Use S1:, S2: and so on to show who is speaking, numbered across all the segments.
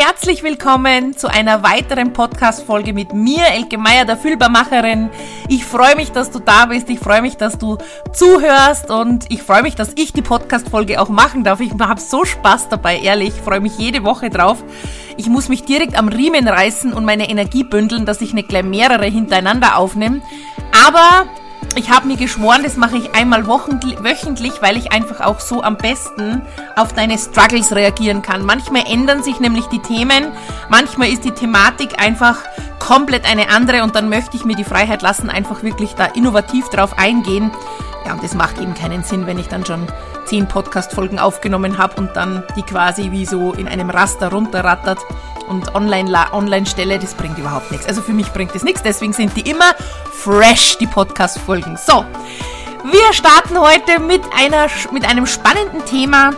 S1: Herzlich willkommen zu einer weiteren Podcast-Folge mit mir, Elke Meier, der Fühlbarmacherin. Ich freue mich, dass du da bist. Ich freue mich, dass du zuhörst und ich freue mich, dass ich die Podcast-Folge auch machen darf. Ich habe so Spaß dabei, ehrlich. Ich freue mich jede Woche drauf. Ich muss mich direkt am Riemen reißen und meine Energie bündeln, dass ich nicht gleich mehrere hintereinander aufnehme. Aber ich habe mir geschworen, das mache ich einmal wöchentlich, weil ich einfach auch so am besten auf deine Struggles reagieren kann. Manchmal ändern sich nämlich die Themen, manchmal ist die Thematik einfach komplett eine andere und dann möchte ich mir die Freiheit lassen, einfach wirklich da innovativ drauf eingehen. Ja, das macht eben keinen Sinn, wenn ich dann schon zehn Podcast-Folgen aufgenommen habe und dann die quasi wie so in einem Raster runterrattert und online, online stelle, das bringt überhaupt nichts. Also für mich bringt das nichts, deswegen sind die immer fresh, die Podcast-Folgen. So, wir starten heute mit, einer, mit einem spannenden Thema,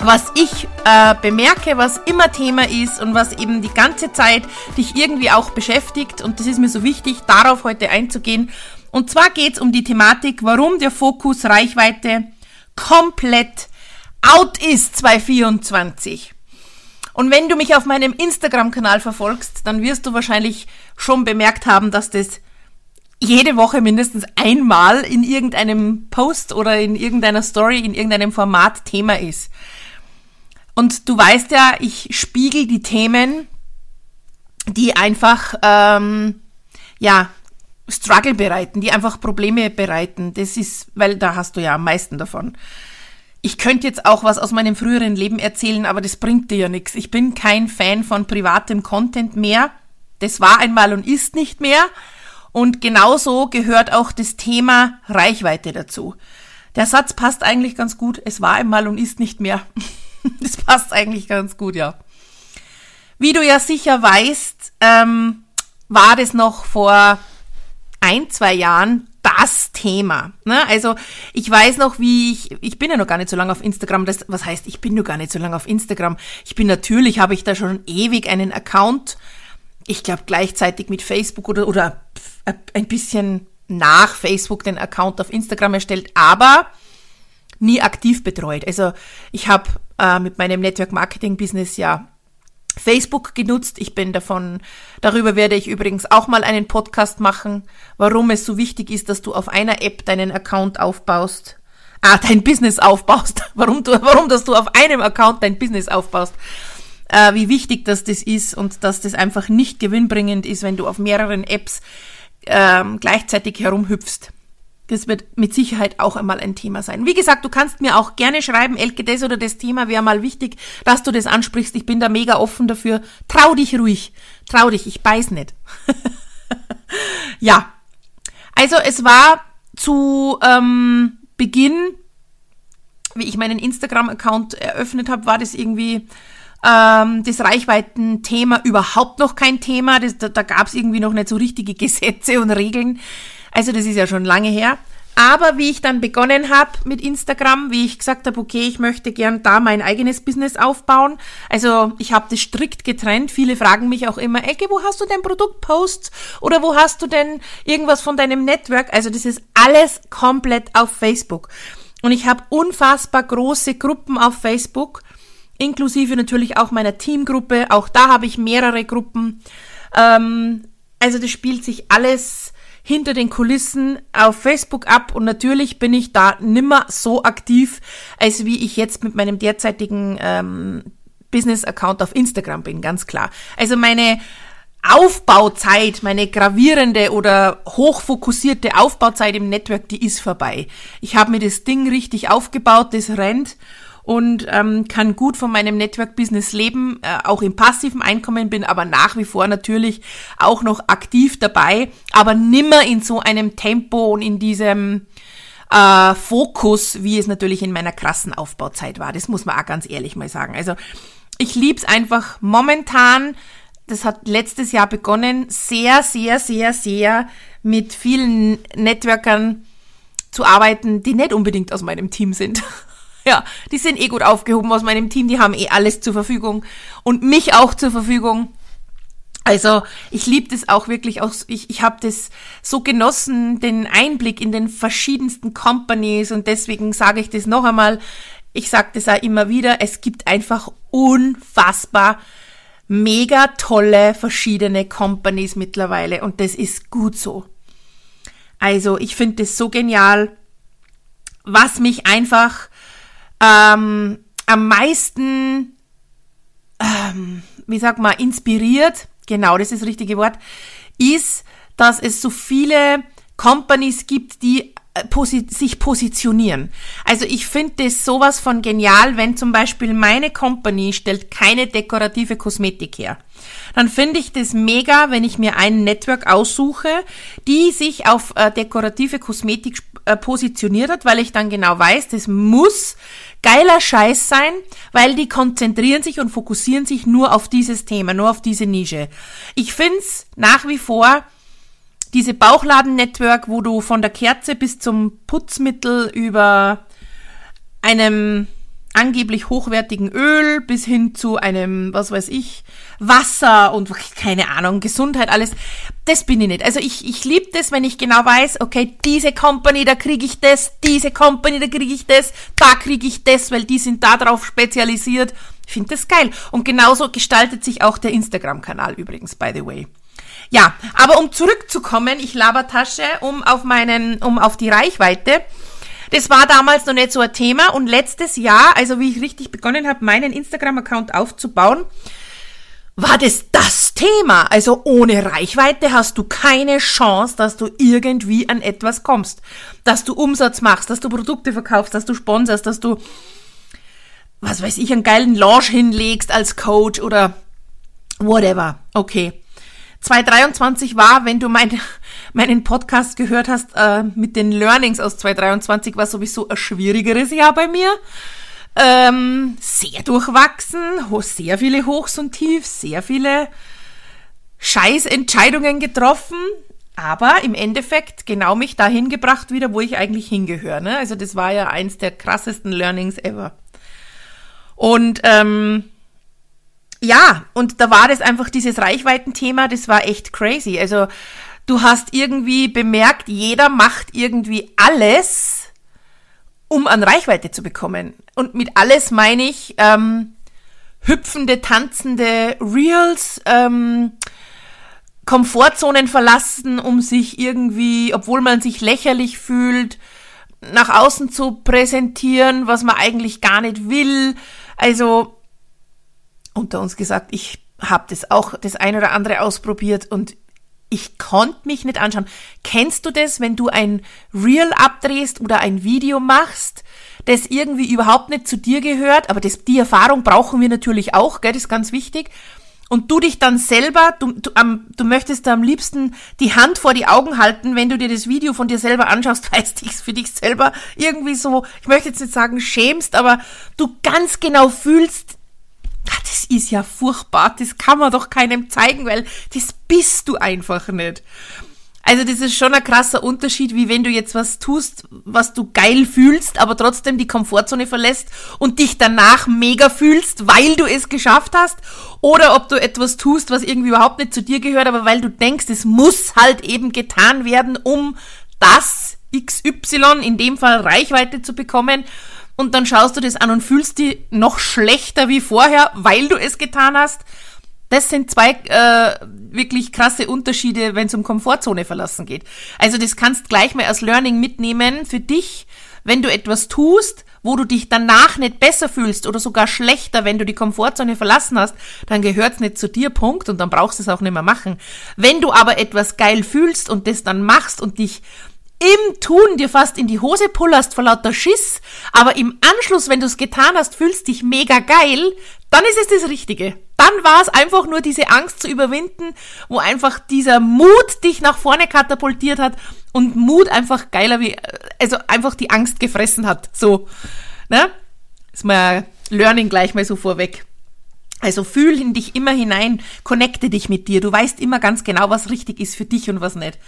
S1: was ich äh, bemerke, was immer Thema ist und was eben die ganze Zeit dich irgendwie auch beschäftigt. Und das ist mir so wichtig, darauf heute einzugehen. Und zwar geht es um die Thematik, warum der Fokus Reichweite komplett out ist 2024. Und wenn du mich auf meinem Instagram-Kanal verfolgst, dann wirst du wahrscheinlich schon bemerkt haben, dass das jede Woche mindestens einmal in irgendeinem Post oder in irgendeiner Story, in irgendeinem Format Thema ist. Und du weißt ja, ich spiegel die Themen, die einfach, ähm, ja, Struggle bereiten, die einfach Probleme bereiten. Das ist, weil da hast du ja am meisten davon. Ich könnte jetzt auch was aus meinem früheren Leben erzählen, aber das bringt dir ja nichts. Ich bin kein Fan von privatem Content mehr. Das war einmal und ist nicht mehr. Und genauso gehört auch das Thema Reichweite dazu. Der Satz passt eigentlich ganz gut. Es war einmal und ist nicht mehr. das passt eigentlich ganz gut, ja. Wie du ja sicher weißt, ähm, war das noch vor ein, zwei Jahren das Thema. Ne? Also ich weiß noch, wie ich, ich bin ja noch gar nicht so lange auf Instagram. Das, was heißt, ich bin nur gar nicht so lange auf Instagram. Ich bin natürlich, habe ich da schon ewig einen Account. Ich glaube gleichzeitig mit Facebook oder, oder ein bisschen nach Facebook den Account auf Instagram erstellt, aber nie aktiv betreut. Also ich habe äh, mit meinem Network Marketing Business ja Facebook genutzt. Ich bin davon, darüber werde ich übrigens auch mal einen Podcast machen, warum es so wichtig ist, dass du auf einer App deinen Account aufbaust. Ah, dein Business aufbaust. Warum du, warum, dass du auf einem Account dein Business aufbaust. Äh, wie wichtig dass das ist und dass das einfach nicht gewinnbringend ist, wenn du auf mehreren Apps ähm, gleichzeitig herumhüpfst. Das wird mit Sicherheit auch einmal ein Thema sein. Wie gesagt, du kannst mir auch gerne schreiben, Elke, das oder das Thema wäre mal wichtig, dass du das ansprichst. Ich bin da mega offen dafür. Trau dich ruhig. Trau dich, ich beiß nicht. ja. Also es war zu ähm, Beginn, wie ich meinen Instagram-Account eröffnet habe, war das irgendwie ähm, das Reichweiten-Thema überhaupt noch kein Thema. Das, da da gab es irgendwie noch nicht so richtige Gesetze und Regeln. Also das ist ja schon lange her. Aber wie ich dann begonnen habe mit Instagram, wie ich gesagt habe, okay, ich möchte gern da mein eigenes Business aufbauen. Also ich habe das strikt getrennt. Viele fragen mich auch immer, Ecke, wo hast du denn Produktposts oder wo hast du denn irgendwas von deinem Network? Also das ist alles komplett auf Facebook. Und ich habe unfassbar große Gruppen auf Facebook, inklusive natürlich auch meiner Teamgruppe. Auch da habe ich mehrere Gruppen. Ähm, also das spielt sich alles hinter den Kulissen auf Facebook ab und natürlich bin ich da nimmer so aktiv, als wie ich jetzt mit meinem derzeitigen ähm, Business-Account auf Instagram bin, ganz klar. Also meine Aufbauzeit, meine gravierende oder hochfokussierte Aufbauzeit im Network, die ist vorbei. Ich habe mir das Ding richtig aufgebaut, das rennt und ähm, kann gut von meinem Network-Business leben, äh, auch im passiven Einkommen bin, aber nach wie vor natürlich auch noch aktiv dabei, aber nimmer in so einem Tempo und in diesem äh, Fokus, wie es natürlich in meiner krassen Aufbauzeit war. Das muss man auch ganz ehrlich mal sagen. Also ich lieb's einfach momentan. Das hat letztes Jahr begonnen, sehr, sehr, sehr, sehr mit vielen Networkern zu arbeiten, die nicht unbedingt aus meinem Team sind. Ja, die sind eh gut aufgehoben aus meinem Team, die haben eh alles zur Verfügung und mich auch zur Verfügung. Also ich liebe das auch wirklich, auch, ich, ich habe das so genossen, den Einblick in den verschiedensten Companies und deswegen sage ich das noch einmal, ich sage das auch immer wieder, es gibt einfach unfassbar mega tolle verschiedene Companies mittlerweile und das ist gut so. Also ich finde das so genial, was mich einfach ähm, am meisten, ähm, wie sag mal, inspiriert, genau das ist das richtige Wort, ist, dass es so viele Companies gibt, die äh, posi sich positionieren. Also ich finde das sowas von genial, wenn zum Beispiel meine Company stellt keine dekorative Kosmetik her. Dann finde ich das mega, wenn ich mir ein Network aussuche, die sich auf äh, dekorative Kosmetik äh, positioniert hat, weil ich dann genau weiß, das muss geiler Scheiß sein, weil die konzentrieren sich und fokussieren sich nur auf dieses Thema, nur auf diese Nische. Ich find's nach wie vor diese Bauchladen-Network, wo du von der Kerze bis zum Putzmittel über einem angeblich hochwertigen Öl bis hin zu einem, was weiß ich, Wasser und keine Ahnung, Gesundheit, alles. Das bin ich nicht. Also ich, ich liebe das, wenn ich genau weiß, okay, diese Company, da kriege ich das, diese Company, da kriege ich das, da kriege ich das, weil die sind da drauf spezialisiert. Ich finde das geil. Und genauso gestaltet sich auch der Instagram-Kanal übrigens, by the way. Ja, aber um zurückzukommen, ich Labertasche, um auf meinen, um auf die Reichweite. Das war damals noch nicht so ein Thema und letztes Jahr, also wie ich richtig begonnen habe, meinen Instagram-Account aufzubauen, war das das Thema. Also ohne Reichweite hast du keine Chance, dass du irgendwie an etwas kommst. Dass du Umsatz machst, dass du Produkte verkaufst, dass du sponsorst, dass du, was weiß ich, einen geilen Launch hinlegst als Coach oder whatever. Okay. 2023 war, wenn du mein, meinen Podcast gehört hast, äh, mit den Learnings aus 2023 war sowieso ein schwierigeres Jahr bei mir. Ähm, sehr durchwachsen, sehr viele Hochs und Tiefs, sehr viele Scheißentscheidungen getroffen, aber im Endeffekt genau mich dahin gebracht wieder, wo ich eigentlich hingehöre. Ne? Also das war ja eins der krassesten Learnings ever. Und ähm, ja, und da war das einfach dieses Reichweitenthema, das war echt crazy. Also du hast irgendwie bemerkt, jeder macht irgendwie alles, um an Reichweite zu bekommen. Und mit alles meine ich ähm, hüpfende, tanzende Reels, ähm, Komfortzonen verlassen, um sich irgendwie, obwohl man sich lächerlich fühlt, nach außen zu präsentieren, was man eigentlich gar nicht will. Also unter uns gesagt, ich habe das auch das ein oder andere ausprobiert und ich konnte mich nicht anschauen. Kennst du das, wenn du ein Reel abdrehst oder ein Video machst, das irgendwie überhaupt nicht zu dir gehört, aber das, die Erfahrung brauchen wir natürlich auch, gell, das ist ganz wichtig. Und du dich dann selber, du, du, um, du möchtest am liebsten die Hand vor die Augen halten, wenn du dir das Video von dir selber anschaust, weil es dich für dich selber irgendwie so, ich möchte jetzt nicht sagen schämst, aber du ganz genau fühlst, das ist ja furchtbar, das kann man doch keinem zeigen, weil das bist du einfach nicht. Also das ist schon ein krasser Unterschied, wie wenn du jetzt was tust, was du geil fühlst, aber trotzdem die Komfortzone verlässt und dich danach mega fühlst, weil du es geschafft hast, oder ob du etwas tust, was irgendwie überhaupt nicht zu dir gehört, aber weil du denkst, es muss halt eben getan werden, um das XY, in dem Fall Reichweite zu bekommen und dann schaust du das an und fühlst dich noch schlechter wie vorher, weil du es getan hast. Das sind zwei äh, wirklich krasse Unterschiede, wenn es um Komfortzone verlassen geht. Also das kannst gleich mal als Learning mitnehmen für dich, wenn du etwas tust, wo du dich danach nicht besser fühlst oder sogar schlechter, wenn du die Komfortzone verlassen hast, dann gehört's nicht zu dir, Punkt, und dann brauchst du es auch nicht mehr machen. Wenn du aber etwas geil fühlst und das dann machst und dich im Tun dir fast in die Hose pullerst vor lauter Schiss, aber im Anschluss, wenn du es getan hast, fühlst dich mega geil, dann ist es das Richtige. Dann war es einfach nur diese Angst zu überwinden, wo einfach dieser Mut dich nach vorne katapultiert hat und Mut einfach geiler wie, also einfach die Angst gefressen hat. So, ne? Ist mal Learning gleich mal so vorweg. Also fühl in dich immer hinein, connecte dich mit dir. Du weißt immer ganz genau, was richtig ist für dich und was nicht.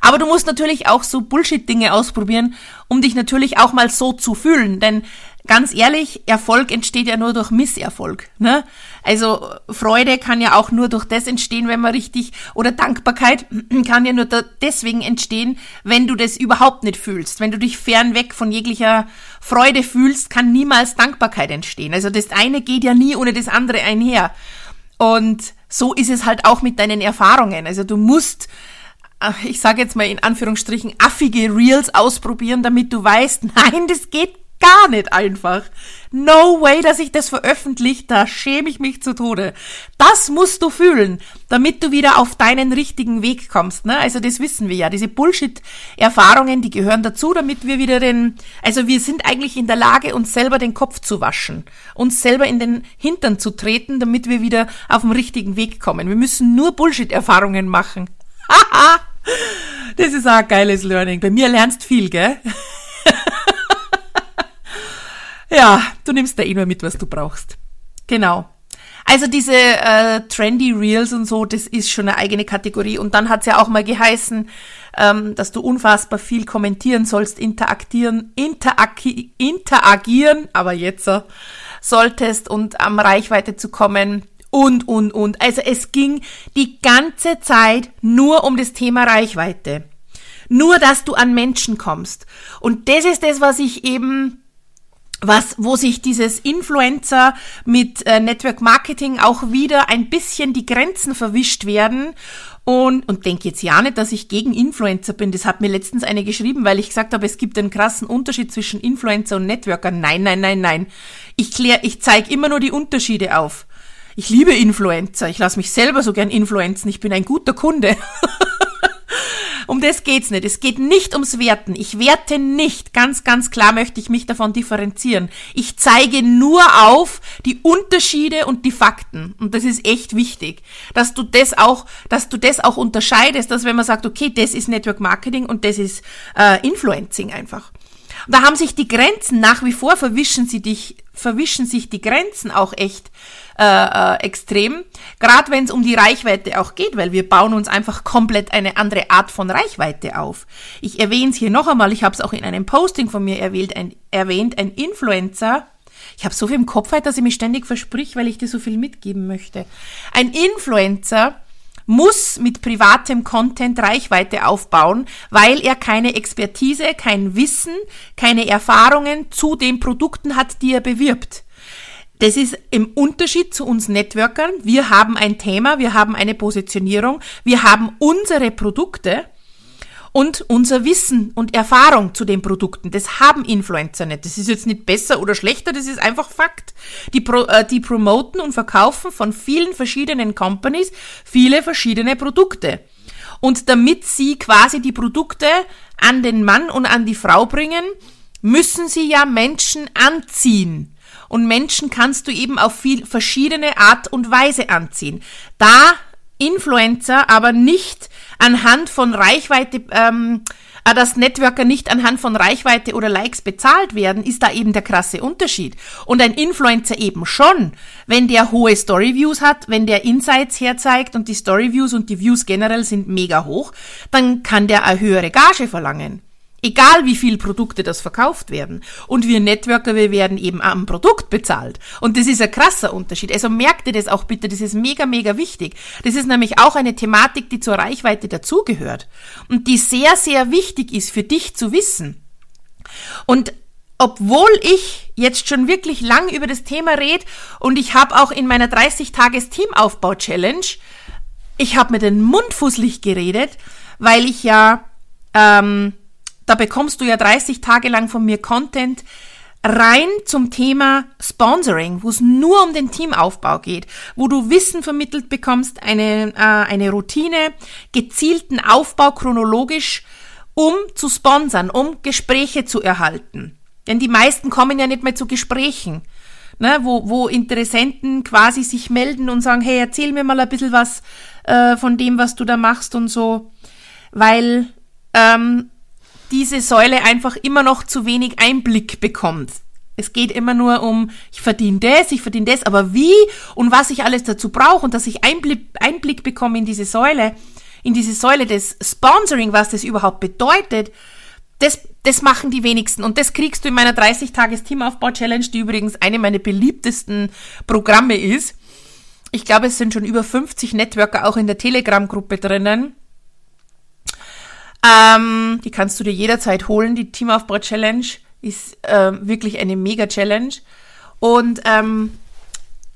S1: Aber du musst natürlich auch so Bullshit-Dinge ausprobieren, um dich natürlich auch mal so zu fühlen. Denn ganz ehrlich, Erfolg entsteht ja nur durch Misserfolg. Ne? Also Freude kann ja auch nur durch das entstehen, wenn man richtig, oder Dankbarkeit kann ja nur deswegen entstehen, wenn du das überhaupt nicht fühlst. Wenn du dich fernweg von jeglicher Freude fühlst, kann niemals Dankbarkeit entstehen. Also das eine geht ja nie ohne das andere einher. Und so ist es halt auch mit deinen Erfahrungen. Also du musst, ich sage jetzt mal in Anführungsstrichen, affige Reels ausprobieren, damit du weißt, nein, das geht gar nicht einfach. No way, dass ich das veröffentliche, da schäme ich mich zu Tode. Das musst du fühlen, damit du wieder auf deinen richtigen Weg kommst. Ne? Also das wissen wir ja. Diese Bullshit-Erfahrungen, die gehören dazu, damit wir wieder den, also wir sind eigentlich in der Lage, uns selber den Kopf zu waschen, uns selber in den Hintern zu treten, damit wir wieder auf den richtigen Weg kommen. Wir müssen nur Bullshit-Erfahrungen machen. Haha! Das ist auch ein geiles Learning. Bei mir lernst viel, gell? Ja, du nimmst da nur mit, was du brauchst. Genau. Also diese äh, trendy Reels und so, das ist schon eine eigene Kategorie. Und dann hat's ja auch mal geheißen, ähm, dass du unfassbar viel kommentieren sollst, interagieren, interagi interagieren, aber jetzt äh, solltest und am Reichweite zu kommen und, und, und. Also es ging die ganze Zeit nur um das Thema Reichweite. Nur, dass du an Menschen kommst. Und das ist das, was ich eben was, wo sich dieses Influencer mit äh, Network Marketing auch wieder ein bisschen die Grenzen verwischt werden. Und, und denke jetzt ja nicht, dass ich gegen Influencer bin. Das hat mir letztens eine geschrieben, weil ich gesagt habe, es gibt einen krassen Unterschied zwischen Influencer und Networker. Nein, nein, nein, nein. Ich klär, ich zeige immer nur die Unterschiede auf. Ich liebe Influencer. Ich lasse mich selber so gern influenzen. Ich bin ein guter Kunde. Um das geht's nicht. Es geht nicht ums Werten. Ich werte nicht. Ganz, ganz klar möchte ich mich davon differenzieren. Ich zeige nur auf die Unterschiede und die Fakten. Und das ist echt wichtig, dass du das auch, dass du das auch unterscheidest, dass wenn man sagt, okay, das ist Network Marketing und das ist äh, Influencing einfach. Da haben sich die Grenzen nach wie vor verwischen sie dich, verwischen sich die Grenzen auch echt äh, äh, extrem. Gerade wenn es um die Reichweite auch geht, weil wir bauen uns einfach komplett eine andere Art von Reichweite auf. Ich erwähne es hier noch einmal, ich habe es auch in einem Posting von mir erwähnt, ein, erwähnt, ein Influencer, ich habe so viel im Kopf, halt, dass ich mich ständig versprich, weil ich dir so viel mitgeben möchte. Ein Influencer muss mit privatem Content Reichweite aufbauen, weil er keine Expertise, kein Wissen, keine Erfahrungen zu den Produkten hat, die er bewirbt. Das ist im Unterschied zu uns Networkern. Wir haben ein Thema, wir haben eine Positionierung, wir haben unsere Produkte und unser Wissen und Erfahrung zu den Produkten. Das haben Influencer nicht. Das ist jetzt nicht besser oder schlechter, das ist einfach Fakt. Die, Pro, äh, die promoten und verkaufen von vielen verschiedenen Companies viele verschiedene Produkte. Und damit sie quasi die Produkte an den Mann und an die Frau bringen, müssen sie ja Menschen anziehen. Und Menschen kannst du eben auf viel verschiedene Art und Weise anziehen. Da Influencer aber nicht anhand von Reichweite, ähm, äh, dass Networker nicht anhand von Reichweite oder Likes bezahlt werden, ist da eben der krasse Unterschied. Und ein Influencer eben schon, wenn der hohe Storyviews hat, wenn der Insights herzeigt und die Storyviews und die Views generell sind mega hoch, dann kann der eine höhere Gage verlangen. Egal wie viel Produkte das verkauft werden. Und wir Networker, wir werden eben am Produkt bezahlt. Und das ist ein krasser Unterschied. Also merkt ihr das auch bitte, das ist mega, mega wichtig. Das ist nämlich auch eine Thematik, die zur Reichweite dazugehört. Und die sehr, sehr wichtig ist für dich zu wissen. Und obwohl ich jetzt schon wirklich lang über das Thema rede und ich habe auch in meiner 30-Tages-Teamaufbau-Challenge, ich habe mir den Mund fußlich geredet, weil ich ja ähm, da bekommst du ja 30 Tage lang von mir Content rein zum Thema Sponsoring, wo es nur um den Teamaufbau geht, wo du Wissen vermittelt bekommst, eine, äh, eine Routine, gezielten Aufbau chronologisch, um zu sponsern, um Gespräche zu erhalten. Denn die meisten kommen ja nicht mehr zu Gesprächen, ne, wo, wo Interessenten quasi sich melden und sagen, hey, erzähl mir mal ein bisschen was äh, von dem, was du da machst und so, weil ähm, diese Säule einfach immer noch zu wenig Einblick bekommt. Es geht immer nur um, ich verdiene das, ich verdiene das, aber wie und was ich alles dazu brauche und dass ich Einblick, Einblick bekomme in diese Säule, in diese Säule des Sponsoring, was das überhaupt bedeutet, das, das machen die wenigsten. Und das kriegst du in meiner 30-Tages-Teamaufbau-Challenge, die übrigens eine meiner beliebtesten Programme ist. Ich glaube, es sind schon über 50 Networker auch in der Telegram-Gruppe drinnen. Ähm, die kannst du dir jederzeit holen. Die Teamaufbau-Challenge ist äh, wirklich eine Mega-Challenge. Und ähm,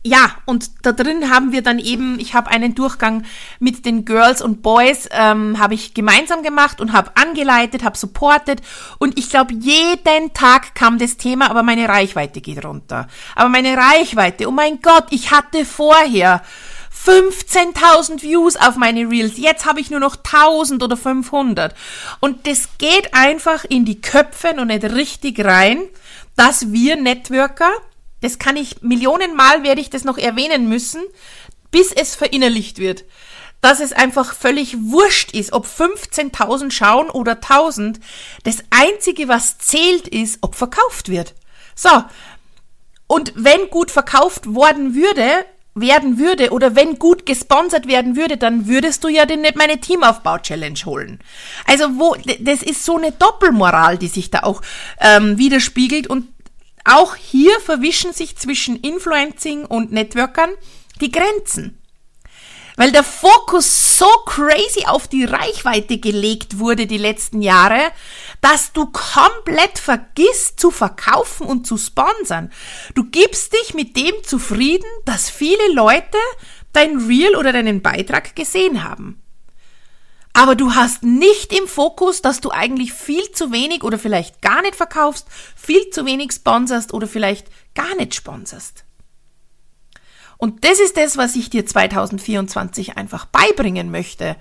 S1: ja, und da drin haben wir dann eben, ich habe einen Durchgang mit den Girls und Boys, ähm, habe ich gemeinsam gemacht und habe angeleitet, habe supportet und ich glaube, jeden Tag kam das Thema, aber meine Reichweite geht runter. Aber meine Reichweite, oh mein Gott, ich hatte vorher 15.000 Views auf meine Reels, jetzt habe ich nur noch 1000 oder 500 und das geht einfach in die Köpfe und nicht richtig rein, dass wir Networker das kann ich, Millionenmal werde ich das noch erwähnen müssen, bis es verinnerlicht wird. Dass es einfach völlig wurscht ist, ob 15.000 schauen oder 1.000. Das Einzige, was zählt, ist, ob verkauft wird. So. Und wenn gut verkauft worden würde, werden würde oder wenn gut gesponsert werden würde, dann würdest du ja den nicht meine Teamaufbau-Challenge holen. Also wo, das ist so eine Doppelmoral, die sich da auch ähm, widerspiegelt und auch hier verwischen sich zwischen Influencing und Networkern die Grenzen. Weil der Fokus so crazy auf die Reichweite gelegt wurde die letzten Jahre, dass du komplett vergisst zu verkaufen und zu sponsern. Du gibst dich mit dem zufrieden, dass viele Leute dein Reel oder deinen Beitrag gesehen haben. Aber du hast nicht im Fokus, dass du eigentlich viel zu wenig oder vielleicht gar nicht verkaufst, viel zu wenig sponserst oder vielleicht gar nicht sponserst. Und das ist das, was ich dir 2024 einfach beibringen möchte,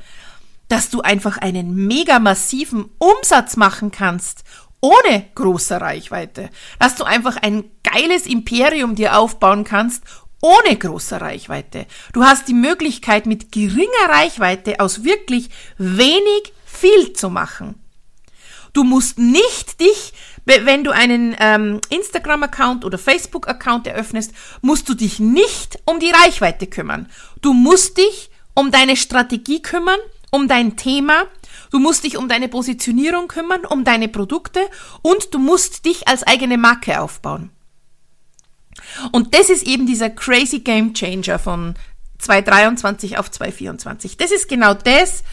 S1: dass du einfach einen mega massiven Umsatz machen kannst, ohne große Reichweite, dass du einfach ein geiles Imperium dir aufbauen kannst, ohne große Reichweite. Du hast die Möglichkeit, mit geringer Reichweite aus wirklich wenig viel zu machen. Du musst nicht dich, wenn du einen ähm, Instagram-Account oder Facebook-Account eröffnest, musst du dich nicht um die Reichweite kümmern. Du musst dich um deine Strategie kümmern, um dein Thema, du musst dich um deine Positionierung kümmern, um deine Produkte und du musst dich als eigene Marke aufbauen. Und das ist eben dieser crazy Game Changer von 2023 auf 2024. Das ist genau das,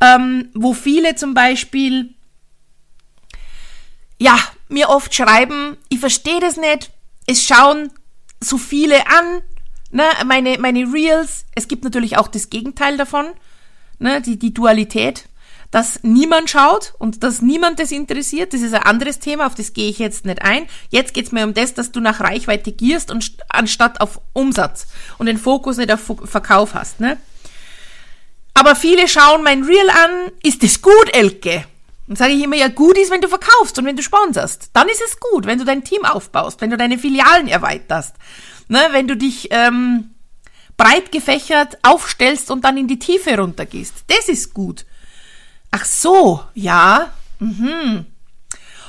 S1: ähm, wo viele zum Beispiel, ja, mir oft schreiben, ich verstehe das nicht, es schauen so viele an, ne, meine, meine Reels, es gibt natürlich auch das Gegenteil davon, ne, die, die Dualität dass niemand schaut und dass niemand das interessiert. Das ist ein anderes Thema, auf das gehe ich jetzt nicht ein. Jetzt geht es mir um das, dass du nach Reichweite gierst und anstatt auf Umsatz und den Fokus nicht auf Verkauf hast. Ne? Aber viele schauen mein Reel an, ist das gut, Elke? Und sage ich immer, ja, gut ist, wenn du verkaufst und wenn du sponserst. Dann ist es gut, wenn du dein Team aufbaust, wenn du deine Filialen erweiterst, ne, wenn du dich ähm, breit gefächert aufstellst und dann in die Tiefe runtergehst. Das ist gut. Ach so, ja. Mhm.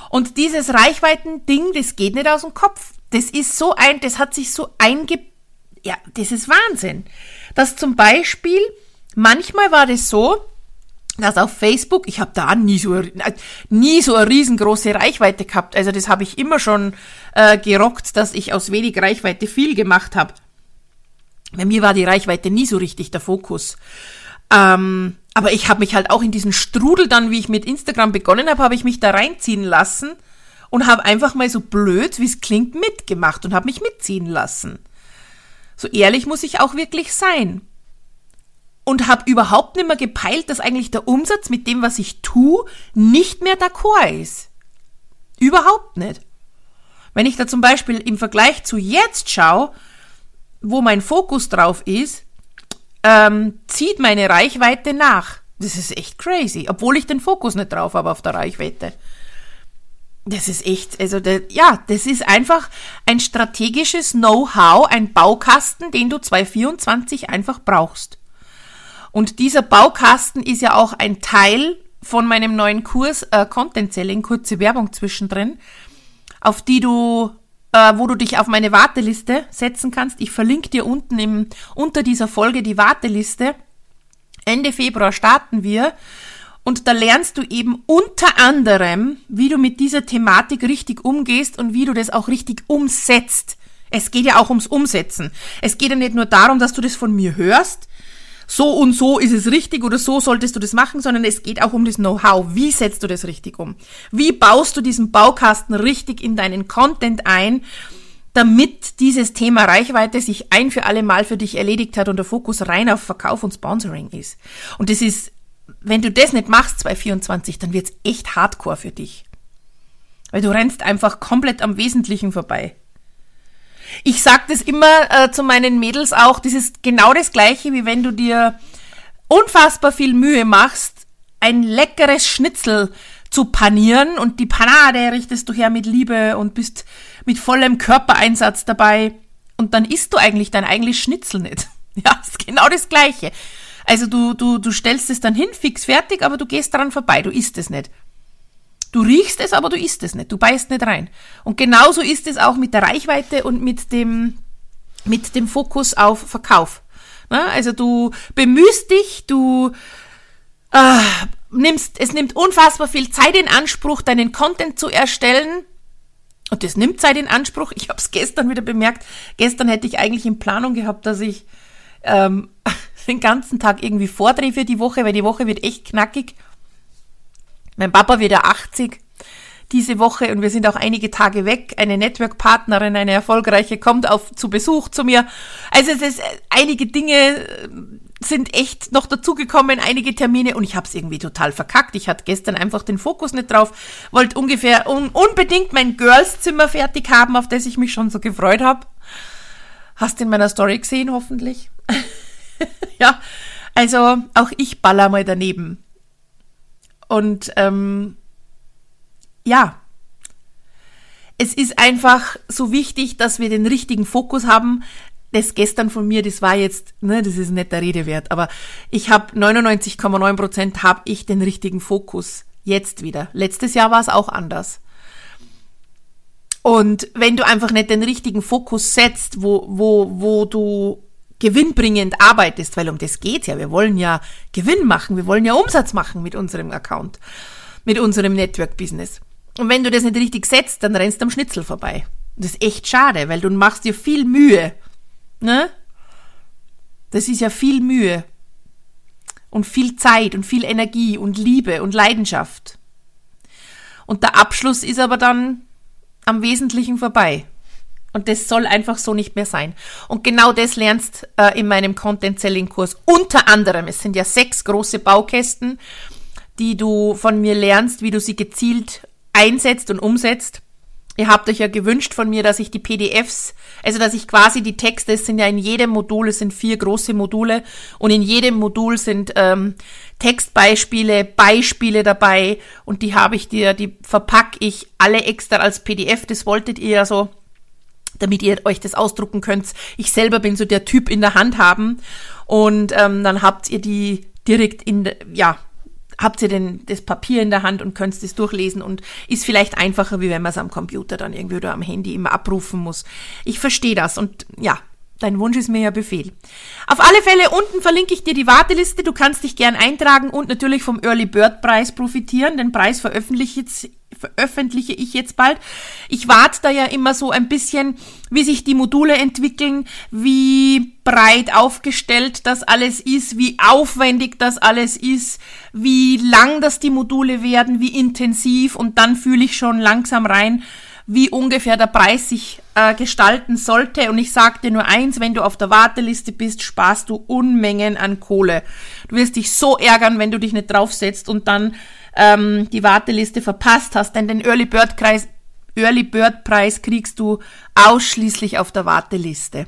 S1: Und dieses Reichweiten-Ding, das geht nicht aus dem Kopf. Das ist so ein, das hat sich so einge... Ja, das ist Wahnsinn. Dass zum Beispiel, manchmal war das so, dass auf Facebook, ich habe da nie so, nie so eine riesengroße Reichweite gehabt. Also das habe ich immer schon äh, gerockt, dass ich aus wenig Reichweite viel gemacht habe. Bei mir war die Reichweite nie so richtig der Fokus. Ähm, aber ich habe mich halt auch in diesen Strudel dann, wie ich mit Instagram begonnen habe, habe ich mich da reinziehen lassen und habe einfach mal so blöd, wie es klingt, mitgemacht und habe mich mitziehen lassen. So ehrlich muss ich auch wirklich sein. Und habe überhaupt nicht mehr gepeilt, dass eigentlich der Umsatz mit dem, was ich tue, nicht mehr d'accord ist. Überhaupt nicht. Wenn ich da zum Beispiel im Vergleich zu jetzt schaue, wo mein Fokus drauf ist, ähm, zieht meine Reichweite nach. Das ist echt crazy, obwohl ich den Fokus nicht drauf habe auf der Reichweite. Das ist echt, also der, ja, das ist einfach ein strategisches Know-how, ein Baukasten, den du 2024 einfach brauchst. Und dieser Baukasten ist ja auch ein Teil von meinem neuen Kurs äh, Content Selling, kurze Werbung zwischendrin, auf die du äh, wo du dich auf meine Warteliste setzen kannst. Ich verlinke dir unten im, unter dieser Folge die Warteliste. Ende Februar starten wir. Und da lernst du eben unter anderem, wie du mit dieser Thematik richtig umgehst und wie du das auch richtig umsetzt. Es geht ja auch ums Umsetzen. Es geht ja nicht nur darum, dass du das von mir hörst, so und so ist es richtig oder so solltest du das machen, sondern es geht auch um das Know-how. Wie setzt du das richtig um? Wie baust du diesen Baukasten richtig in deinen Content ein, damit dieses Thema Reichweite sich ein für alle Mal für dich erledigt hat und der Fokus rein auf Verkauf und Sponsoring ist. Und das ist, wenn du das nicht machst, 2024, dann wird's echt hardcore für dich. Weil du rennst einfach komplett am Wesentlichen vorbei. Ich sag das immer äh, zu meinen Mädels auch, das ist genau das gleiche, wie wenn du dir unfassbar viel Mühe machst, ein leckeres Schnitzel zu panieren und die Panade richtest du her mit Liebe und bist mit vollem Körpereinsatz dabei und dann isst du eigentlich dein eigentliches Schnitzel nicht. Ja, ist genau das Gleiche. Also du, du, du stellst es dann hin, fix fertig, aber du gehst daran vorbei, du isst es nicht. Du riechst es, aber du isst es nicht, du beißt nicht rein. Und genauso ist es auch mit der Reichweite und mit dem, mit dem Fokus auf Verkauf. Na, also du bemühst dich, du äh, nimmst, es nimmt unfassbar viel Zeit in Anspruch, deinen Content zu erstellen. Und das nimmt Zeit in Anspruch. Ich habe es gestern wieder bemerkt. Gestern hätte ich eigentlich in Planung gehabt, dass ich ähm, den ganzen Tag irgendwie vordrehe für die Woche, weil die Woche wird echt knackig. Mein Papa wird ja 80 diese Woche und wir sind auch einige Tage weg. Eine Network-Partnerin, eine erfolgreiche, kommt auf zu Besuch zu mir. Also es ist einige Dinge sind echt noch dazugekommen, einige Termine und ich habe es irgendwie total verkackt. Ich hatte gestern einfach den Fokus nicht drauf, wollte ungefähr un unbedingt mein Girls-Zimmer fertig haben, auf das ich mich schon so gefreut habe. Hast in meiner Story gesehen, hoffentlich. ja, also auch ich baller mal daneben. Und ähm, ja, es ist einfach so wichtig, dass wir den richtigen Fokus haben. Das gestern von mir, das war jetzt, ne, das ist nicht der Rede wert, aber ich habe 99,9 Prozent habe ich den richtigen Fokus jetzt wieder. Letztes Jahr war es auch anders. Und wenn du einfach nicht den richtigen Fokus setzt, wo, wo, wo du gewinnbringend arbeitest, weil um das geht's ja. Wir wollen ja Gewinn machen, wir wollen ja Umsatz machen mit unserem Account, mit unserem Network-Business. Und wenn du das nicht richtig setzt, dann rennst du am Schnitzel vorbei. Das ist echt schade, weil du machst dir viel Mühe. Ne? Das ist ja viel Mühe. Und viel Zeit und viel Energie und Liebe und Leidenschaft. Und der Abschluss ist aber dann am Wesentlichen vorbei. Und das soll einfach so nicht mehr sein. Und genau das lernst äh, in meinem Content Selling Kurs. Unter anderem, es sind ja sechs große Baukästen, die du von mir lernst, wie du sie gezielt einsetzt und umsetzt. Ihr habt euch ja gewünscht von mir, dass ich die PDFs, also dass ich quasi die Texte, es sind ja in jedem Modul, es sind vier große Module und in jedem Modul sind ähm, Textbeispiele, Beispiele dabei und die habe ich dir, die verpacke ich alle extra als PDF, das wolltet ihr ja so, damit ihr euch das ausdrucken könnt. Ich selber bin so der Typ in der Hand haben und ähm, dann habt ihr die direkt in, ja, habt ihr denn das Papier in der Hand und könnt es durchlesen und ist vielleicht einfacher, wie wenn man es am Computer dann irgendwie oder am Handy immer abrufen muss. Ich verstehe das und ja, Dein Wunsch ist mir ja Befehl. Auf alle Fälle unten verlinke ich dir die Warteliste. Du kannst dich gern eintragen und natürlich vom Early Bird Preis profitieren. Den Preis veröffentliche, veröffentliche ich jetzt bald. Ich warte da ja immer so ein bisschen, wie sich die Module entwickeln, wie breit aufgestellt das alles ist, wie aufwendig das alles ist, wie lang das die Module werden, wie intensiv und dann fühle ich schon langsam rein, wie ungefähr der Preis sich äh, gestalten sollte. Und ich sage dir nur eins, wenn du auf der Warteliste bist, sparst du Unmengen an Kohle. Du wirst dich so ärgern, wenn du dich nicht draufsetzt und dann ähm, die Warteliste verpasst hast, denn den Early Bird Preis, Early Bird Preis kriegst du ausschließlich auf der Warteliste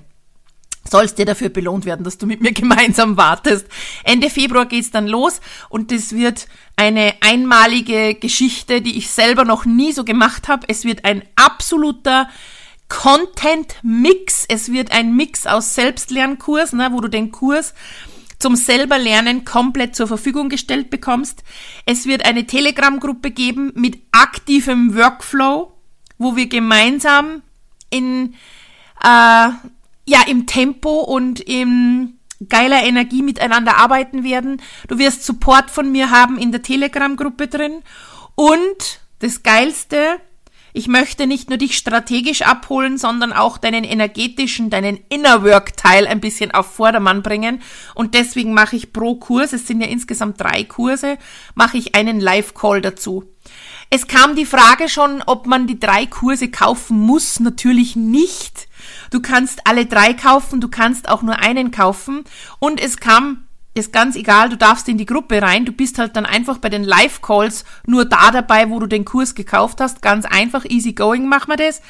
S1: sollst dir dafür belohnt werden, dass du mit mir gemeinsam wartest. Ende Februar geht's dann los und es wird eine einmalige Geschichte, die ich selber noch nie so gemacht habe. Es wird ein absoluter Content-Mix. Es wird ein Mix aus Selbstlernkurs, ne, wo du den Kurs zum selber Lernen komplett zur Verfügung gestellt bekommst. Es wird eine Telegram-Gruppe geben mit aktivem Workflow, wo wir gemeinsam in äh, ja im Tempo und im geiler Energie miteinander arbeiten werden. Du wirst Support von mir haben in der Telegram-Gruppe drin. Und das Geilste, Ich möchte nicht nur dich strategisch abholen, sondern auch deinen energetischen, deinen Inner Work Teil ein bisschen auf Vordermann bringen. Und deswegen mache ich pro Kurs, es sind ja insgesamt drei Kurse, mache ich einen Live Call dazu. Es kam die Frage schon, ob man die drei Kurse kaufen muss. Natürlich nicht. Du kannst alle drei kaufen, du kannst auch nur einen kaufen. Und es kam ist ganz egal, du darfst in die Gruppe rein, du bist halt dann einfach bei den Live-Calls nur da dabei, wo du den Kurs gekauft hast. Ganz einfach, easy going machen wir das.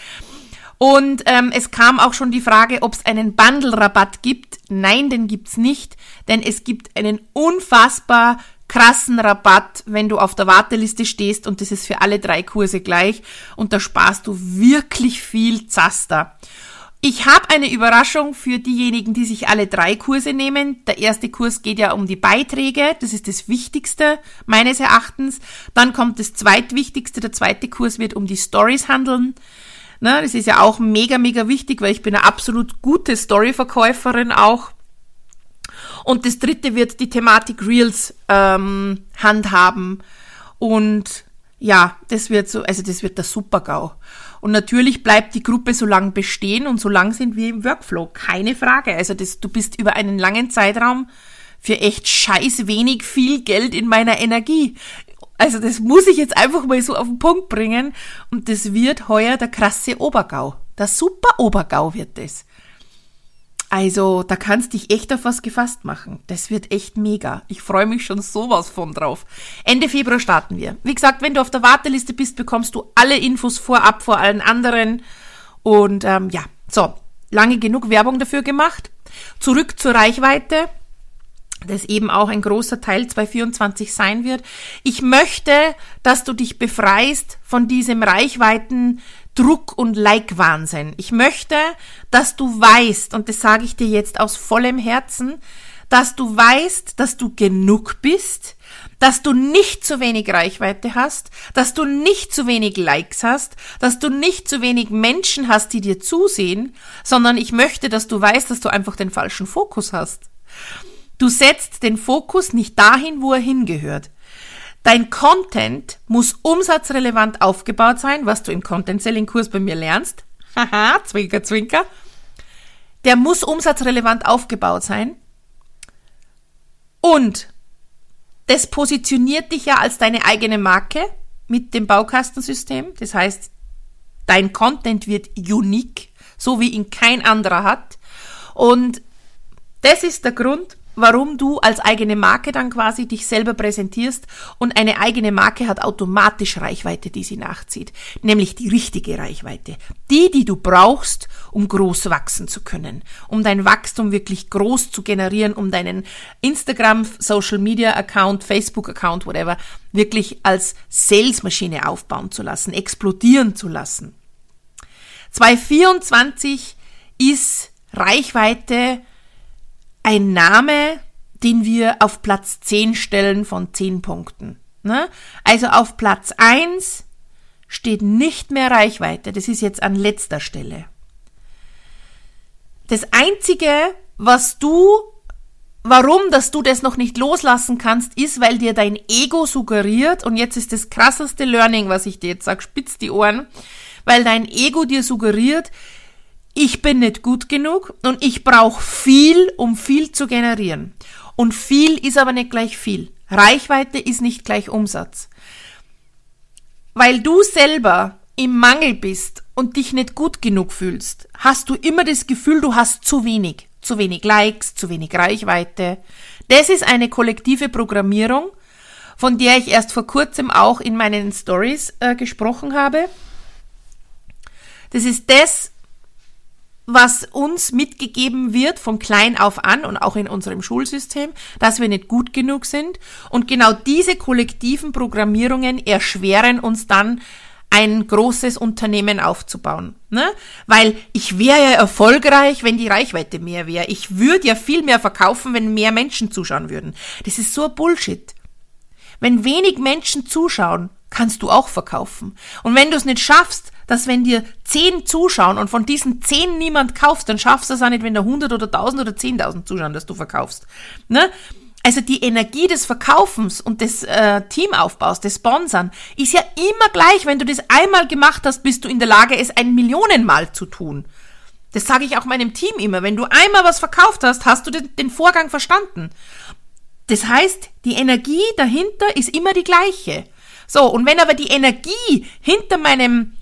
S1: Und ähm, es kam auch schon die Frage, ob es einen Bundle-Rabatt gibt. Nein, den gibt's nicht, denn es gibt einen unfassbar krassen Rabatt, wenn du auf der Warteliste stehst und das ist für alle drei Kurse gleich und da sparst du wirklich viel Zaster. Ich habe eine Überraschung für diejenigen, die sich alle drei Kurse nehmen. Der erste Kurs geht ja um die Beiträge, das ist das Wichtigste meines Erachtens. Dann kommt das zweitwichtigste, der zweite Kurs wird um die Stories handeln. Na, das ist ja auch mega, mega wichtig, weil ich bin eine absolut gute Storyverkäuferin auch. Und das dritte wird die Thematik Reels ähm, handhaben. Und ja, das wird so, also das wird der Super-GAU. Und natürlich bleibt die Gruppe so lang bestehen und so lang sind wir im Workflow. Keine Frage. Also das, du bist über einen langen Zeitraum für echt scheiß wenig viel Geld in meiner Energie. Also das muss ich jetzt einfach mal so auf den Punkt bringen. Und das wird heuer der krasse Obergau. Der super Obergau wird das. Also, da kannst dich echt auf was gefasst machen. Das wird echt mega. Ich freue mich schon sowas von drauf. Ende Februar starten wir. Wie gesagt, wenn du auf der Warteliste bist, bekommst du alle Infos vorab vor allen anderen. Und ähm, ja, so, lange genug Werbung dafür gemacht. Zurück zur Reichweite das eben auch ein großer Teil 2024 sein wird. Ich möchte, dass du dich befreist von diesem Reichweiten Druck und Like-Wahnsinn. Ich möchte, dass du weißt, und das sage ich dir jetzt aus vollem Herzen, dass du weißt, dass du genug bist, dass du nicht zu wenig Reichweite hast, dass du nicht zu wenig Likes hast, dass du nicht zu wenig Menschen hast, die dir zusehen, sondern ich möchte, dass du weißt, dass du einfach den falschen Fokus hast. Du setzt den Fokus nicht dahin, wo er hingehört. Dein Content muss umsatzrelevant aufgebaut sein, was du im Content Selling Kurs bei mir lernst. Haha, zwinker, zwinker. Der muss umsatzrelevant aufgebaut sein. Und das positioniert dich ja als deine eigene Marke mit dem Baukastensystem. Das heißt, dein Content wird unique, so wie ihn kein anderer hat. Und das ist der Grund, warum du als eigene Marke dann quasi dich selber präsentierst und eine eigene Marke hat automatisch Reichweite, die sie nachzieht, nämlich die richtige Reichweite, die, die du brauchst, um groß wachsen zu können, um dein Wachstum wirklich groß zu generieren, um deinen Instagram, Social Media Account, Facebook Account, whatever, wirklich als Salesmaschine aufbauen zu lassen, explodieren zu lassen. 2024 ist Reichweite ein Name, den wir auf Platz 10 stellen von 10 Punkten. Ne? Also auf Platz 1 steht nicht mehr Reichweite. Das ist jetzt an letzter Stelle. Das Einzige, was du, warum, dass du das noch nicht loslassen kannst, ist, weil dir dein Ego suggeriert, und jetzt ist das krasseste Learning, was ich dir jetzt sage, spitz die Ohren, weil dein Ego dir suggeriert, ich bin nicht gut genug und ich brauche viel, um viel zu generieren. Und viel ist aber nicht gleich viel. Reichweite ist nicht gleich Umsatz. Weil du selber im Mangel bist und dich nicht gut genug fühlst, hast du immer das Gefühl, du hast zu wenig. Zu wenig Likes, zu wenig Reichweite. Das ist eine kollektive Programmierung, von der ich erst vor kurzem auch in meinen Stories äh, gesprochen habe. Das ist das, was uns mitgegeben wird von klein auf an und auch in unserem Schulsystem, dass wir nicht gut genug sind. Und genau diese kollektiven Programmierungen erschweren uns dann ein großes Unternehmen aufzubauen. Ne? Weil ich wäre ja erfolgreich, wenn die Reichweite mehr wäre. Ich würde ja viel mehr verkaufen, wenn mehr Menschen zuschauen würden. Das ist so Bullshit. Wenn wenig Menschen zuschauen, kannst du auch verkaufen. Und wenn du es nicht schaffst, dass wenn dir zehn zuschauen und von diesen zehn niemand kaufst, dann schaffst du es auch nicht, wenn da hundert oder tausend oder zehntausend zuschauen, dass du verkaufst. Ne? Also die Energie des Verkaufens und des äh, Teamaufbaus, des Sponsern, ist ja immer gleich. Wenn du das einmal gemacht hast, bist du in der Lage, es ein Millionenmal zu tun. Das sage ich auch meinem Team immer. Wenn du einmal was verkauft hast, hast du den, den Vorgang verstanden. Das heißt, die Energie dahinter ist immer die gleiche. So, und wenn aber die Energie hinter meinem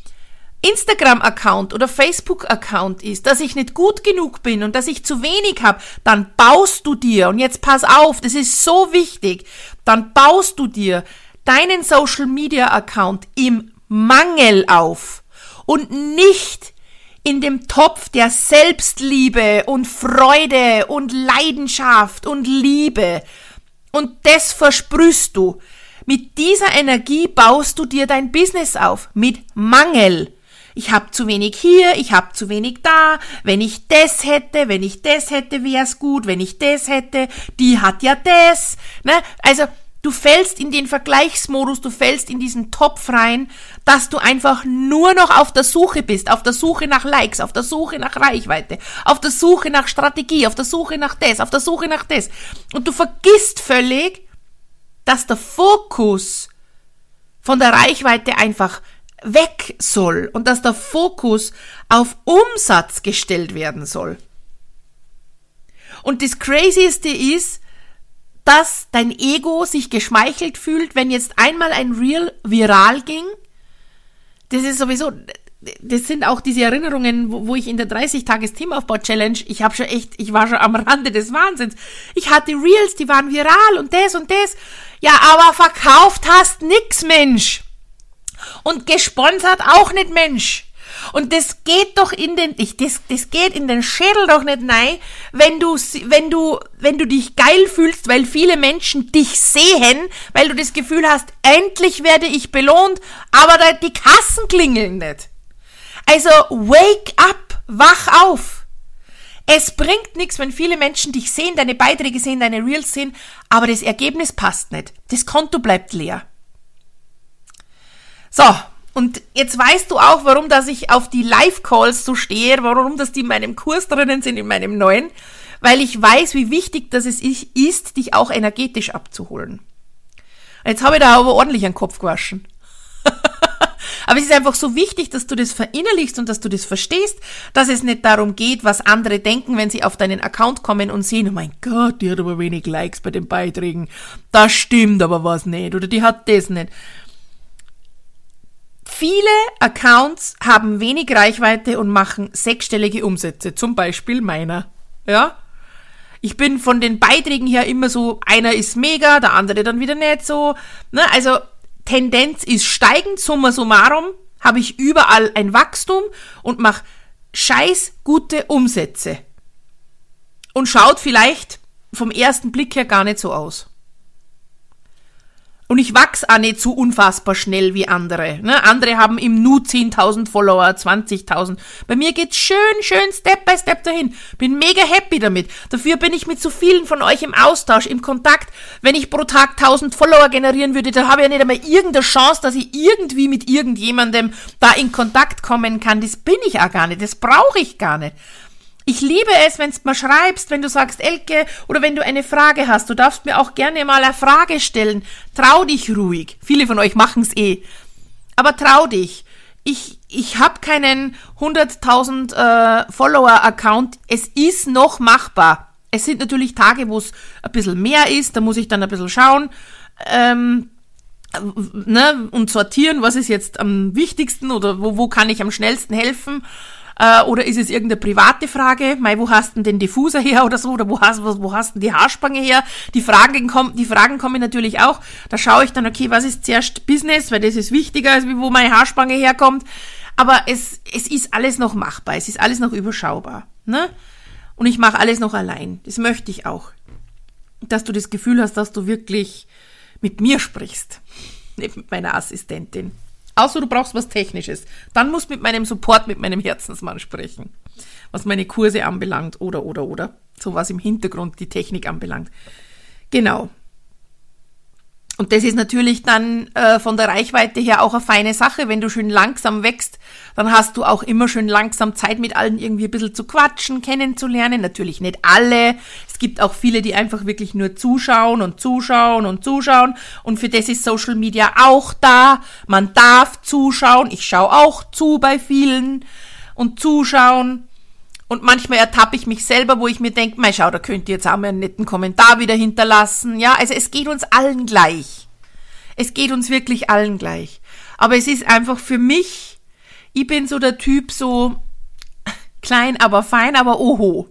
S1: Instagram-Account oder Facebook-Account ist, dass ich nicht gut genug bin und dass ich zu wenig habe, dann baust du dir, und jetzt pass auf, das ist so wichtig, dann baust du dir deinen Social-Media-Account im Mangel auf und nicht in dem Topf der Selbstliebe und Freude und Leidenschaft und Liebe. Und das versprühst du. Mit dieser Energie baust du dir dein Business auf. Mit Mangel. Ich habe zu wenig hier, ich habe zu wenig da. Wenn ich das hätte, wenn ich das hätte, wär's gut. Wenn ich das hätte, die hat ja das. Ne? Also Du fällst in den Vergleichsmodus, du fällst in diesen Topf rein, dass du einfach nur noch auf der Suche bist, auf der Suche nach Likes, auf der Suche nach Reichweite, auf der Suche nach Strategie, auf der Suche nach das, auf der Suche nach das. Und du vergisst völlig, dass der Fokus von der Reichweite einfach weg soll und dass der Fokus auf Umsatz gestellt werden soll. Und das Crazieste ist, dass dein Ego sich geschmeichelt fühlt, wenn jetzt einmal ein Reel viral ging. Das ist sowieso, das sind auch diese Erinnerungen, wo, wo ich in der 30-Tages-Teamaufbau-Challenge, ich habe schon echt, ich war schon am Rande des Wahnsinns. Ich hatte Reels, die waren viral und das und das. Ja, aber verkauft hast nix, Mensch. Und gesponsert auch nicht, Mensch. Und das geht doch in den, ich, das, das geht in den Schädel doch nicht nein, wenn du, wenn du, wenn du dich geil fühlst, weil viele Menschen dich sehen, weil du das Gefühl hast, endlich werde ich belohnt, aber die Kassen klingeln nicht. Also, wake up, wach auf. Es bringt nichts, wenn viele Menschen dich sehen, deine Beiträge sehen, deine Reels sehen, aber das Ergebnis passt nicht. Das Konto bleibt leer. So, und jetzt weißt du auch, warum dass ich auf die Live-Calls so stehe, warum dass die in meinem Kurs drinnen sind, in meinem neuen, weil ich weiß, wie wichtig das es ist, dich auch energetisch abzuholen. Jetzt habe ich da aber ordentlich einen Kopf gewaschen. aber es ist einfach so wichtig, dass du das verinnerlichst und dass du das verstehst, dass es nicht darum geht, was andere denken, wenn sie auf deinen Account kommen und sehen, oh mein Gott, die hat aber wenig Likes bei den Beiträgen. Das stimmt aber was nicht oder die hat das nicht. Viele Accounts haben wenig Reichweite und machen sechsstellige Umsätze, zum Beispiel meiner. Ja? Ich bin von den Beiträgen her immer so, einer ist mega, der andere dann wieder nicht so. Ne? Also Tendenz ist steigend, summa summarum habe ich überall ein Wachstum und mache scheiß gute Umsätze. Und schaut vielleicht vom ersten Blick her gar nicht so aus. Und ich wachs auch nicht so unfassbar schnell wie andere. Ne? Andere haben im Nu 10.000 Follower, 20.000. Bei mir geht's schön, schön Step by Step dahin. Bin mega happy damit. Dafür bin ich mit so vielen von euch im Austausch, im Kontakt. Wenn ich pro Tag 1.000 Follower generieren würde, da habe ich ja nicht einmal irgendeine Chance, dass ich irgendwie mit irgendjemandem da in Kontakt kommen kann. Das bin ich auch gar nicht. Das brauche ich gar nicht. Ich liebe es, wenn du mal schreibst, wenn du sagst, Elke, oder wenn du eine Frage hast. Du darfst mir auch gerne mal eine Frage stellen. Trau dich ruhig. Viele von euch machen's eh. Aber trau dich. Ich, ich habe keinen 100.000 äh, Follower-Account. Es ist noch machbar. Es sind natürlich Tage, wo es ein bisschen mehr ist. Da muss ich dann ein bisschen schauen. Ähm, ne, und sortieren, was ist jetzt am wichtigsten oder wo, wo kann ich am schnellsten helfen. Äh, oder ist es irgendeine private Frage? Mei, wo hast denn den Diffuser her oder so? Oder wo hast, wo, wo hast denn die Haarspange her? Die Fragen, kommen, die Fragen kommen natürlich auch. Da schaue ich dann, okay, was ist zuerst Business? Weil das ist wichtiger, als wo meine Haarspange herkommt. Aber es, es ist alles noch machbar. Es ist alles noch überschaubar. Ne? Und ich mache alles noch allein. Das möchte ich auch. Dass du das Gefühl hast, dass du wirklich mit mir sprichst. Nicht mit meiner Assistentin. Außer du brauchst was Technisches. Dann musst mit meinem Support, mit meinem Herzensmann sprechen. Was meine Kurse anbelangt oder, oder, oder. So was im Hintergrund die Technik anbelangt. Genau. Und das ist natürlich dann äh, von der Reichweite her auch eine feine Sache. Wenn du schön langsam wächst, dann hast du auch immer schön langsam Zeit, mit allen irgendwie ein bisschen zu quatschen, kennenzulernen. Natürlich nicht alle. Es gibt auch viele, die einfach wirklich nur zuschauen und zuschauen und zuschauen. Und für das ist Social Media auch da. Man darf zuschauen. Ich schaue auch zu bei vielen und zuschauen. Und manchmal ertappe ich mich selber, wo ich mir denke, mein schau, da könnt ihr jetzt auch mal einen netten Kommentar wieder hinterlassen. Ja, also es geht uns allen gleich. Es geht uns wirklich allen gleich. Aber es ist einfach für mich, ich bin so der Typ so klein, aber fein, aber oho.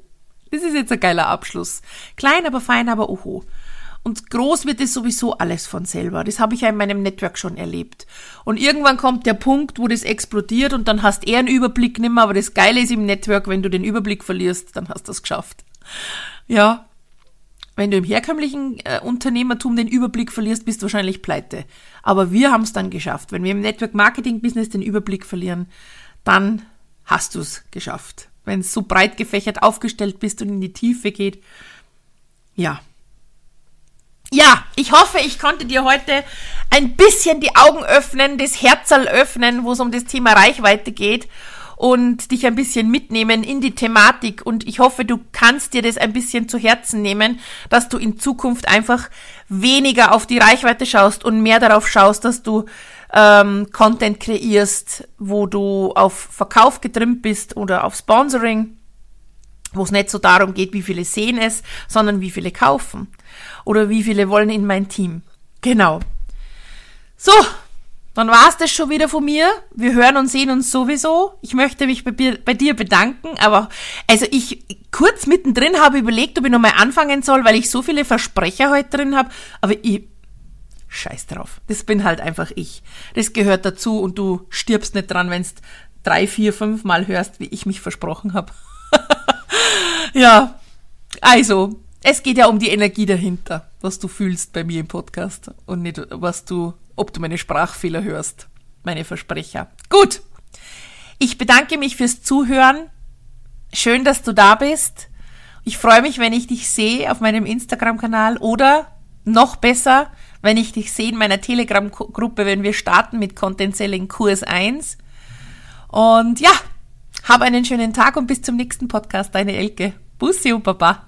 S1: Das ist jetzt ein geiler Abschluss. Klein, aber fein, aber oho. Und groß wird es sowieso alles von selber. Das habe ich ja in meinem Network schon erlebt. Und irgendwann kommt der Punkt, wo das explodiert und dann hast er einen Überblick nimmer. Aber das Geile ist im Network, wenn du den Überblick verlierst, dann hast du es geschafft. Ja. Wenn du im herkömmlichen äh, Unternehmertum den Überblick verlierst, bist du wahrscheinlich pleite. Aber wir haben es dann geschafft. Wenn wir im Network Marketing Business den Überblick verlieren, dann hast du es geschafft. Wenn es so breit gefächert aufgestellt bist und in die Tiefe geht, ja, ja, ich hoffe, ich konnte dir heute ein bisschen die Augen öffnen, das Herzal öffnen, wo es um das Thema Reichweite geht und dich ein bisschen mitnehmen in die Thematik. Und ich hoffe, du kannst dir das ein bisschen zu Herzen nehmen, dass du in Zukunft einfach weniger auf die Reichweite schaust und mehr darauf schaust, dass du ähm, Content kreierst, wo du auf Verkauf getrimmt bist oder auf Sponsoring, wo es nicht so darum geht, wie viele sehen es, sondern wie viele kaufen oder wie viele wollen in mein Team. Genau. So, dann war's das schon wieder von mir. Wir hören und sehen uns sowieso. Ich möchte mich bei, bei dir bedanken, aber also ich kurz mittendrin habe überlegt, ob ich nochmal anfangen soll, weil ich so viele Versprecher heute drin habe, aber ich scheiß drauf. Das bin halt einfach ich. Das gehört dazu und du stirbst nicht dran, wenn's drei, vier, fünf Mal hörst, wie ich mich versprochen habe. ja, also es geht ja um die Energie dahinter, was du fühlst bei mir im Podcast und nicht, was du, ob du meine Sprachfehler hörst, meine Versprecher. Gut. Ich bedanke mich fürs Zuhören. Schön, dass du da bist. Ich freue mich, wenn ich dich sehe auf meinem Instagram-Kanal oder noch besser, wenn ich dich sehe in meiner Telegram-Gruppe, wenn wir starten mit Content Selling Kurs 1. Und ja, hab einen schönen Tag und bis zum nächsten Podcast, deine Elke. Pussiu, papá!